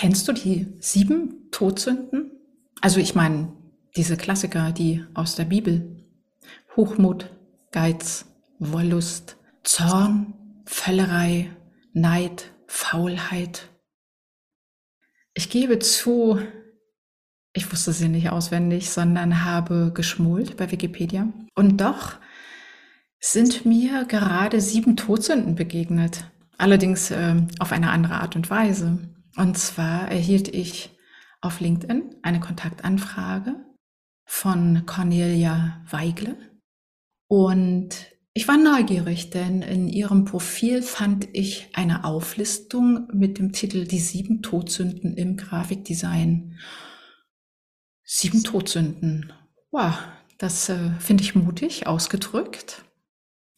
Kennst du die sieben Todsünden? Also ich meine, diese Klassiker, die aus der Bibel. Hochmut, Geiz, Wollust, Zorn, Völlerei, Neid, Faulheit. Ich gebe zu, ich wusste sie nicht auswendig, sondern habe geschmult bei Wikipedia. Und doch sind mir gerade sieben Todsünden begegnet. Allerdings äh, auf eine andere Art und Weise. Und zwar erhielt ich auf LinkedIn eine Kontaktanfrage von Cornelia Weigle. Und ich war neugierig, denn in ihrem Profil fand ich eine Auflistung mit dem Titel Die sieben Todsünden im Grafikdesign. Sieben Todsünden. Wow, das äh, finde ich mutig ausgedrückt.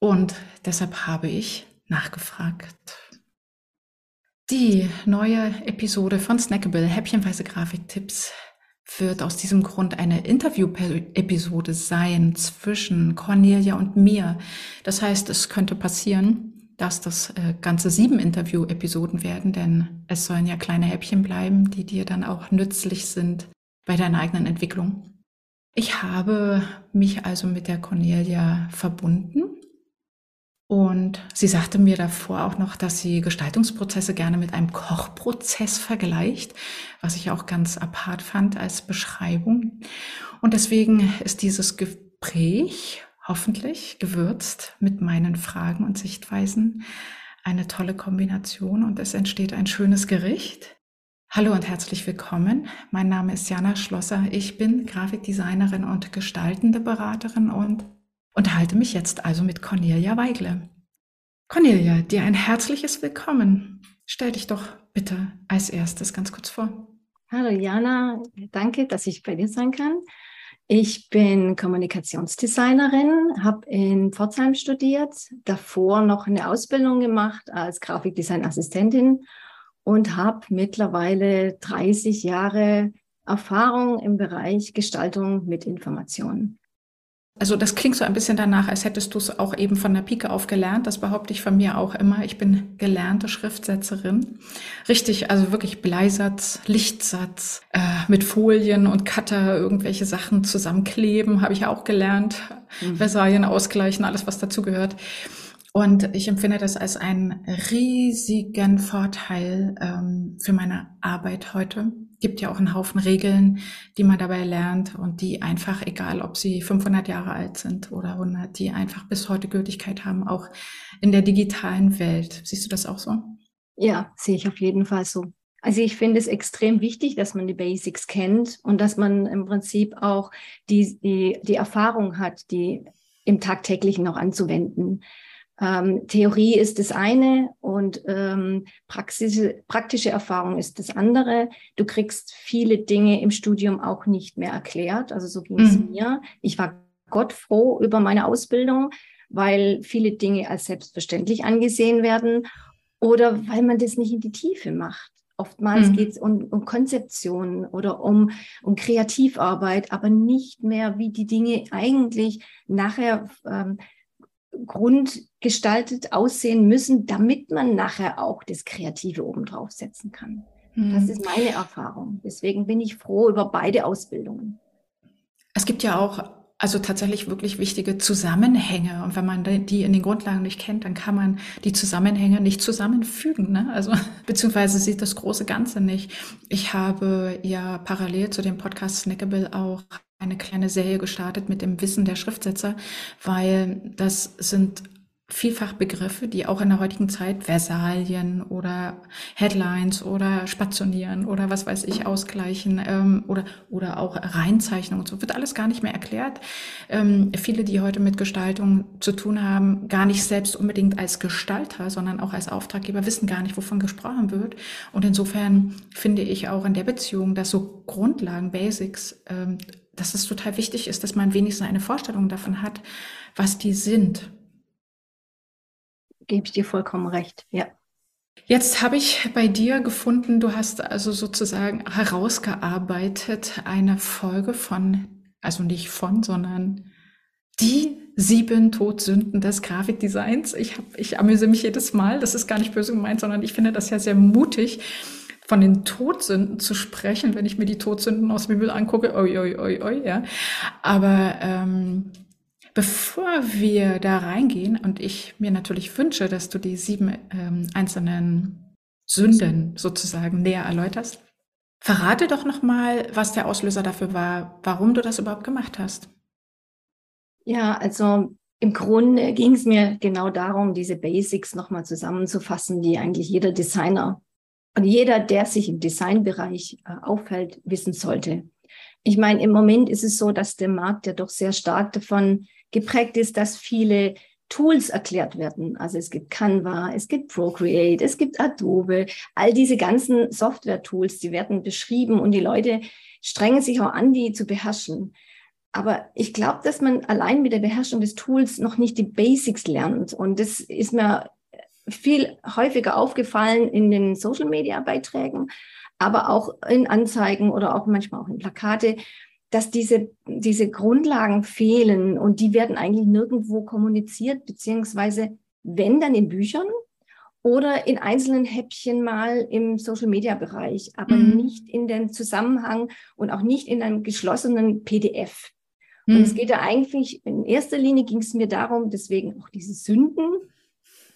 Und deshalb habe ich nachgefragt. Die neue Episode von Snackable Häppchenweise Grafiktipps wird aus diesem Grund eine Interview-Episode sein zwischen Cornelia und mir. Das heißt, es könnte passieren, dass das äh, ganze sieben Interview-Episoden werden, denn es sollen ja kleine Häppchen bleiben, die dir dann auch nützlich sind bei deiner eigenen Entwicklung. Ich habe mich also mit der Cornelia verbunden und sie sagte mir davor auch noch, dass sie Gestaltungsprozesse gerne mit einem Kochprozess vergleicht, was ich auch ganz apart fand als Beschreibung. Und deswegen ist dieses Gespräch hoffentlich gewürzt mit meinen Fragen und Sichtweisen eine tolle Kombination und es entsteht ein schönes Gericht. Hallo und herzlich willkommen. Mein Name ist Jana Schlosser. Ich bin Grafikdesignerin und gestaltende Beraterin und Unterhalte mich jetzt also mit Cornelia Weigle. Cornelia, dir ein herzliches Willkommen. Stell dich doch bitte als erstes ganz kurz vor. Hallo Jana, danke, dass ich bei dir sein kann. Ich bin Kommunikationsdesignerin, habe in Pforzheim studiert, davor noch eine Ausbildung gemacht als Grafikdesignassistentin und habe mittlerweile 30 Jahre Erfahrung im Bereich Gestaltung mit Informationen. Also das klingt so ein bisschen danach, als hättest du es auch eben von der Pike auf gelernt. Das behaupte ich von mir auch immer. Ich bin gelernte Schriftsetzerin. Richtig, also wirklich Bleisatz, Lichtsatz, äh, mit Folien und Cutter irgendwelche Sachen zusammenkleben, habe ich auch gelernt. Mhm. Versalien ausgleichen, alles was dazu gehört. Und ich empfinde das als einen riesigen Vorteil ähm, für meine Arbeit heute gibt ja auch einen Haufen Regeln, die man dabei lernt und die einfach, egal ob sie 500 Jahre alt sind oder 100, die einfach bis heute Gültigkeit haben, auch in der digitalen Welt. Siehst du das auch so? Ja, sehe ich auf jeden Fall so. Also ich finde es extrem wichtig, dass man die Basics kennt und dass man im Prinzip auch die, die, die Erfahrung hat, die im Tagtäglichen auch anzuwenden. Ähm, Theorie ist das eine und ähm, praxische, praktische Erfahrung ist das andere. Du kriegst viele Dinge im Studium auch nicht mehr erklärt. Also so ging es mhm. mir. Ich war Gott froh über meine Ausbildung, weil viele Dinge als selbstverständlich angesehen werden oder weil man das nicht in die Tiefe macht. Oftmals mhm. geht es um, um Konzeption oder um, um Kreativarbeit, aber nicht mehr, wie die Dinge eigentlich nachher ähm, grundgestaltet aussehen müssen, damit man nachher auch das Kreative obendrauf setzen kann. Mhm. Das ist meine Erfahrung. Deswegen bin ich froh über beide Ausbildungen. Es gibt ja auch also tatsächlich wirklich wichtige Zusammenhänge. Und wenn man die in den Grundlagen nicht kennt, dann kann man die Zusammenhänge nicht zusammenfügen. Ne? Also beziehungsweise sieht das große Ganze nicht. Ich habe ja parallel zu dem Podcast Snackable auch eine kleine Serie gestartet mit dem Wissen der Schriftsetzer, weil das sind vielfach Begriffe, die auch in der heutigen Zeit Versalien oder Headlines oder Spationieren oder was weiß ich ausgleichen ähm, oder oder auch Reinzeichnung und so wird alles gar nicht mehr erklärt. Ähm, viele, die heute mit Gestaltung zu tun haben, gar nicht selbst unbedingt als Gestalter, sondern auch als Auftraggeber wissen gar nicht, wovon gesprochen wird. Und insofern finde ich auch in der Beziehung, dass so Grundlagen, Basics ähm, dass es total wichtig ist, dass man wenigstens eine Vorstellung davon hat, was die sind. Gebe ich dir vollkommen recht, ja. Jetzt habe ich bei dir gefunden, du hast also sozusagen herausgearbeitet eine Folge von, also nicht von, sondern die sieben Todsünden des Grafikdesigns. Ich, hab, ich amüse mich jedes Mal, das ist gar nicht böse gemeint, sondern ich finde das ja sehr mutig, von den Todsünden zu sprechen, wenn ich mir die Todsünden aus der Bibel angucke. Oi, oi, oi, oi, ja. Aber ähm, bevor wir da reingehen und ich mir natürlich wünsche, dass du die sieben ähm, einzelnen Sünden sozusagen näher erläuterst, verrate doch noch mal, was der Auslöser dafür war, warum du das überhaupt gemacht hast. Ja, also im Grunde ging es mir genau darum, diese Basics nochmal zusammenzufassen, die eigentlich jeder Designer und jeder, der sich im Designbereich äh, aufhält, wissen sollte. Ich meine, im Moment ist es so, dass der Markt ja doch sehr stark davon geprägt ist, dass viele Tools erklärt werden. Also es gibt Canva, es gibt Procreate, es gibt Adobe, all diese ganzen Software-Tools, die werden beschrieben und die Leute strengen sich auch an, die zu beherrschen. Aber ich glaube, dass man allein mit der Beherrschung des Tools noch nicht die Basics lernt. Und das ist mir viel häufiger aufgefallen in den Social-Media-Beiträgen, aber auch in Anzeigen oder auch manchmal auch in Plakate, dass diese, diese Grundlagen fehlen und die werden eigentlich nirgendwo kommuniziert, beziehungsweise wenn dann in Büchern oder in einzelnen Häppchen mal im Social-Media-Bereich, aber mhm. nicht in dem Zusammenhang und auch nicht in einem geschlossenen PDF. Mhm. Und es geht ja eigentlich, in erster Linie ging es mir darum, deswegen auch diese Sünden,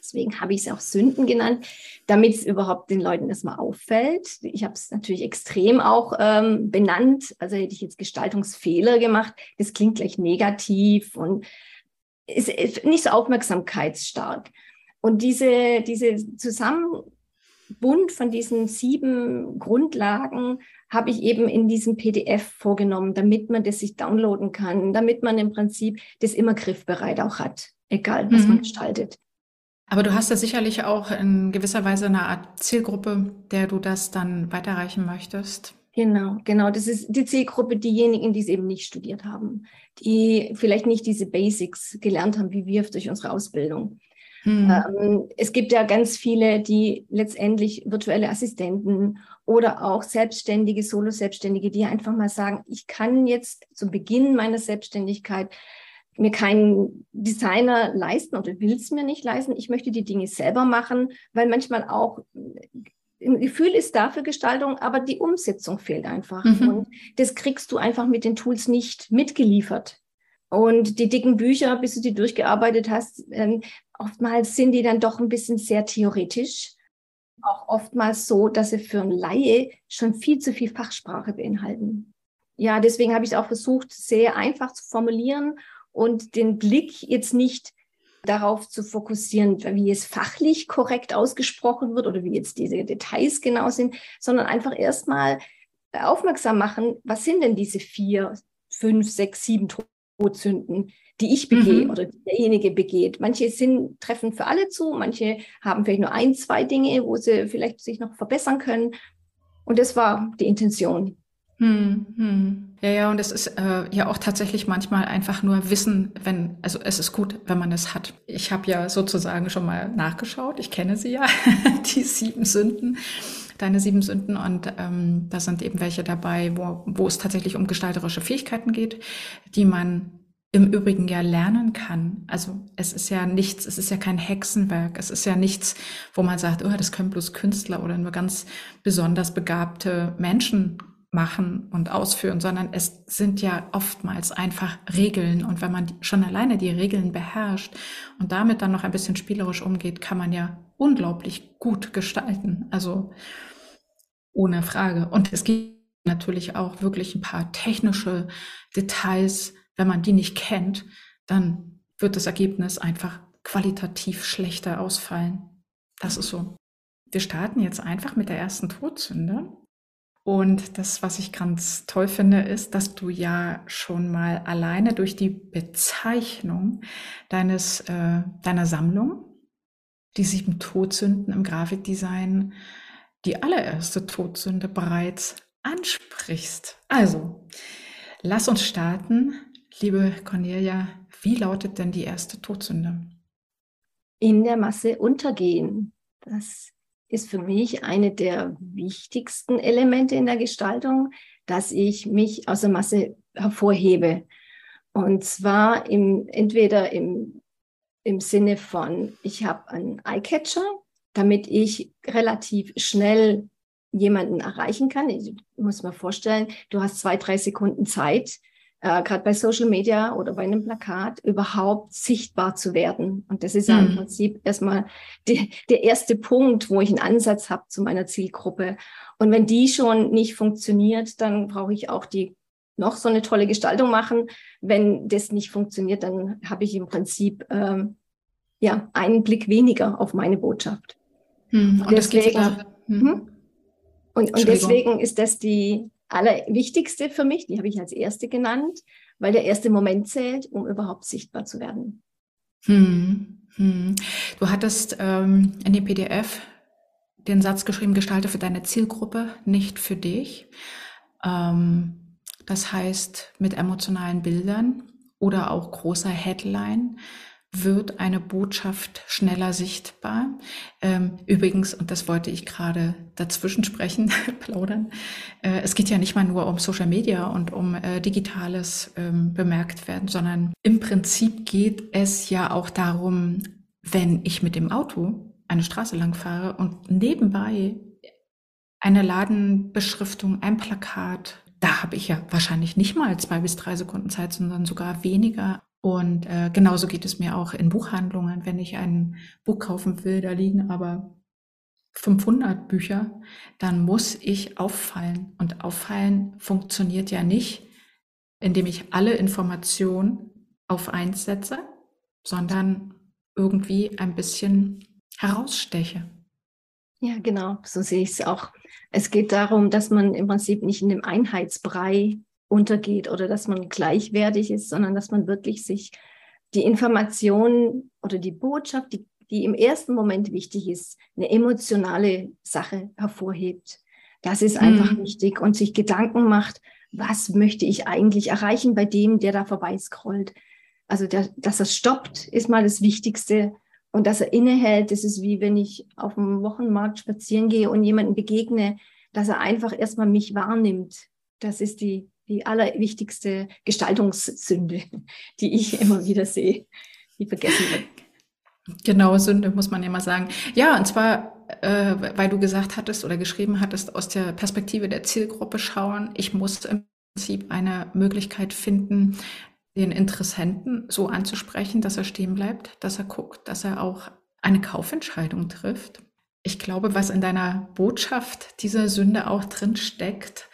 Deswegen habe ich es auch Sünden genannt, damit es überhaupt den Leuten erstmal auffällt. Ich habe es natürlich extrem auch ähm, benannt. Also hätte ich jetzt Gestaltungsfehler gemacht, das klingt gleich negativ und ist, ist nicht so aufmerksamkeitsstark. Und diese, diese Zusammenbund von diesen sieben Grundlagen habe ich eben in diesem PDF vorgenommen, damit man das sich downloaden kann, damit man im Prinzip das immer griffbereit auch hat, egal was mhm. man gestaltet. Aber du hast ja sicherlich auch in gewisser Weise eine Art Zielgruppe, der du das dann weiterreichen möchtest. Genau, genau. Das ist die Zielgruppe, diejenigen, die es eben nicht studiert haben, die vielleicht nicht diese Basics gelernt haben, wie wir durch unsere Ausbildung. Hm. Ähm, es gibt ja ganz viele, die letztendlich virtuelle Assistenten oder auch Selbstständige, Solo-Selbstständige, die einfach mal sagen, ich kann jetzt zum Beginn meiner Selbstständigkeit mir keinen Designer leisten oder will es mir nicht leisten. Ich möchte die Dinge selber machen, weil manchmal auch ein Gefühl ist da für Gestaltung, aber die Umsetzung fehlt einfach. Mhm. Und das kriegst du einfach mit den Tools nicht mitgeliefert. Und die dicken Bücher, bis du die durchgearbeitet hast, ähm, oftmals sind die dann doch ein bisschen sehr theoretisch. Auch oftmals so, dass sie für einen Laie schon viel zu viel Fachsprache beinhalten. Ja, deswegen habe ich es auch versucht, sehr einfach zu formulieren und den Blick jetzt nicht darauf zu fokussieren, wie es fachlich korrekt ausgesprochen wird oder wie jetzt diese Details genau sind, sondern einfach erstmal aufmerksam machen, was sind denn diese vier, fünf, sechs, sieben Todsünden, die ich begehe mhm. oder derjenige begeht. Manche sind, treffen für alle zu, manche haben vielleicht nur ein, zwei Dinge, wo sie vielleicht sich noch verbessern können. Und das war die Intention. Hm, hm. Ja, ja, und es ist äh, ja auch tatsächlich manchmal einfach nur Wissen, wenn, also es ist gut, wenn man es hat. Ich habe ja sozusagen schon mal nachgeschaut, ich kenne sie ja, die sieben Sünden, deine sieben Sünden, und ähm, da sind eben welche dabei, wo, wo es tatsächlich um gestalterische Fähigkeiten geht, die man im Übrigen ja lernen kann. Also es ist ja nichts, es ist ja kein Hexenwerk, es ist ja nichts, wo man sagt, oh, das können bloß Künstler oder nur ganz besonders begabte Menschen machen und ausführen, sondern es sind ja oftmals einfach Regeln. Und wenn man schon alleine die Regeln beherrscht und damit dann noch ein bisschen spielerisch umgeht, kann man ja unglaublich gut gestalten. Also ohne Frage. Und es gibt natürlich auch wirklich ein paar technische Details. Wenn man die nicht kennt, dann wird das Ergebnis einfach qualitativ schlechter ausfallen. Das ist so. Wir starten jetzt einfach mit der ersten Todsünde. Und das, was ich ganz toll finde, ist, dass du ja schon mal alleine durch die Bezeichnung deines, äh, deiner Sammlung, die sieben Todsünden im Grafikdesign, die allererste Todsünde bereits ansprichst. Also, lass uns starten. Liebe Cornelia, wie lautet denn die erste Todsünde? In der Masse untergehen. Das ist für mich eine der wichtigsten Elemente in der Gestaltung, dass ich mich aus der Masse hervorhebe. Und zwar im, entweder im, im Sinne von, ich habe einen Eyecatcher, damit ich relativ schnell jemanden erreichen kann. Ich muss mir vorstellen, du hast zwei, drei Sekunden Zeit, äh, gerade bei Social Media oder bei einem Plakat überhaupt sichtbar zu werden. Und das ist ja mhm. im Prinzip erstmal die, der erste Punkt, wo ich einen Ansatz habe zu meiner Zielgruppe. Und wenn die schon nicht funktioniert, dann brauche ich auch die noch so eine tolle Gestaltung machen. Wenn das nicht funktioniert, dann habe ich im Prinzip ähm, ja einen Blick weniger auf meine Botschaft. Hm, und, deswegen, hm. hm? und, und deswegen ist das die allerwichtigste für mich, die habe ich als erste genannt, weil der erste Moment zählt, um überhaupt sichtbar zu werden. Hm, hm. Du hattest ähm, in dem PDF den Satz geschrieben, gestalte für deine Zielgruppe, nicht für dich. Ähm, das heißt, mit emotionalen Bildern oder auch großer Headline wird eine Botschaft schneller sichtbar. Ähm, übrigens, und das wollte ich gerade dazwischen sprechen, plaudern, äh, es geht ja nicht mal nur um Social Media und um äh, Digitales ähm, bemerkt werden, sondern im Prinzip geht es ja auch darum, wenn ich mit dem Auto eine Straße lang fahre und nebenbei eine Ladenbeschriftung, ein Plakat, da habe ich ja wahrscheinlich nicht mal zwei bis drei Sekunden Zeit, sondern sogar weniger und äh, genauso geht es mir auch in Buchhandlungen, wenn ich ein Buch kaufen will, da liegen aber 500 Bücher, dann muss ich auffallen. Und auffallen funktioniert ja nicht, indem ich alle Informationen auf eins setze, sondern irgendwie ein bisschen heraussteche. Ja, genau, so sehe ich es auch. Es geht darum, dass man im Prinzip nicht in dem Einheitsbrei untergeht oder dass man gleichwertig ist, sondern dass man wirklich sich die Information oder die Botschaft, die, die im ersten Moment wichtig ist, eine emotionale Sache hervorhebt. Das ist einfach mhm. wichtig und sich Gedanken macht, was möchte ich eigentlich erreichen bei dem, der da vorbei scrollt. Also, der, dass er stoppt, ist mal das Wichtigste. Und dass er innehält, das ist wie wenn ich auf dem Wochenmarkt spazieren gehe und jemanden begegne, dass er einfach erstmal mich wahrnimmt. Das ist die, die allerwichtigste Gestaltungssünde, die ich immer wieder sehe, die vergessen wird. Genau, Sünde muss man immer sagen. Ja, und zwar, äh, weil du gesagt hattest oder geschrieben hattest, aus der Perspektive der Zielgruppe schauen. Ich muss im Prinzip eine Möglichkeit finden, den Interessenten so anzusprechen, dass er stehen bleibt, dass er guckt, dass er auch eine Kaufentscheidung trifft. Ich glaube, was in deiner Botschaft dieser Sünde auch drin steckt,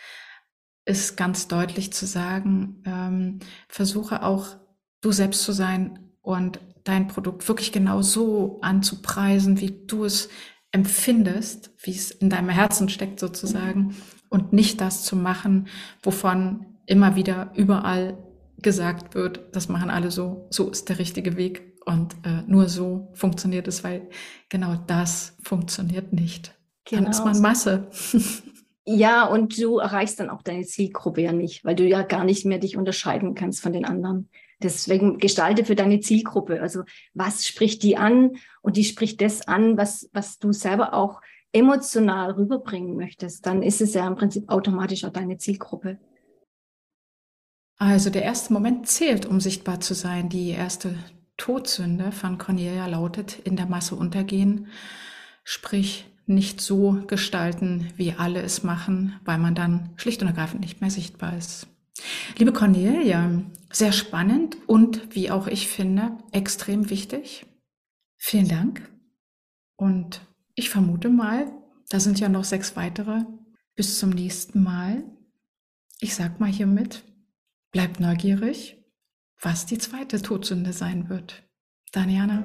ist ganz deutlich zu sagen, ähm, versuche auch du selbst zu sein und dein Produkt wirklich genau so anzupreisen, wie du es empfindest, wie es in deinem Herzen steckt sozusagen und nicht das zu machen, wovon immer wieder überall gesagt wird, das machen alle so, so ist der richtige Weg und äh, nur so funktioniert es, weil genau das funktioniert nicht. Genau. Dann ist man Masse. Ja, und du erreichst dann auch deine Zielgruppe ja nicht, weil du ja gar nicht mehr dich unterscheiden kannst von den anderen. Deswegen gestalte für deine Zielgruppe. Also was spricht die an? Und die spricht das an, was, was du selber auch emotional rüberbringen möchtest. Dann ist es ja im Prinzip automatisch auch deine Zielgruppe. Also der erste Moment zählt, um sichtbar zu sein. Die erste Todsünde von Cornelia lautet, in der Masse untergehen. Sprich, nicht so gestalten, wie alle es machen, weil man dann schlicht und ergreifend nicht mehr sichtbar ist. Liebe Cornelia, sehr spannend und wie auch ich finde, extrem wichtig. Vielen Dank. Und ich vermute mal, da sind ja noch sechs weitere. Bis zum nächsten Mal. Ich sag mal hiermit, bleibt neugierig, was die zweite Todsünde sein wird. Daniana.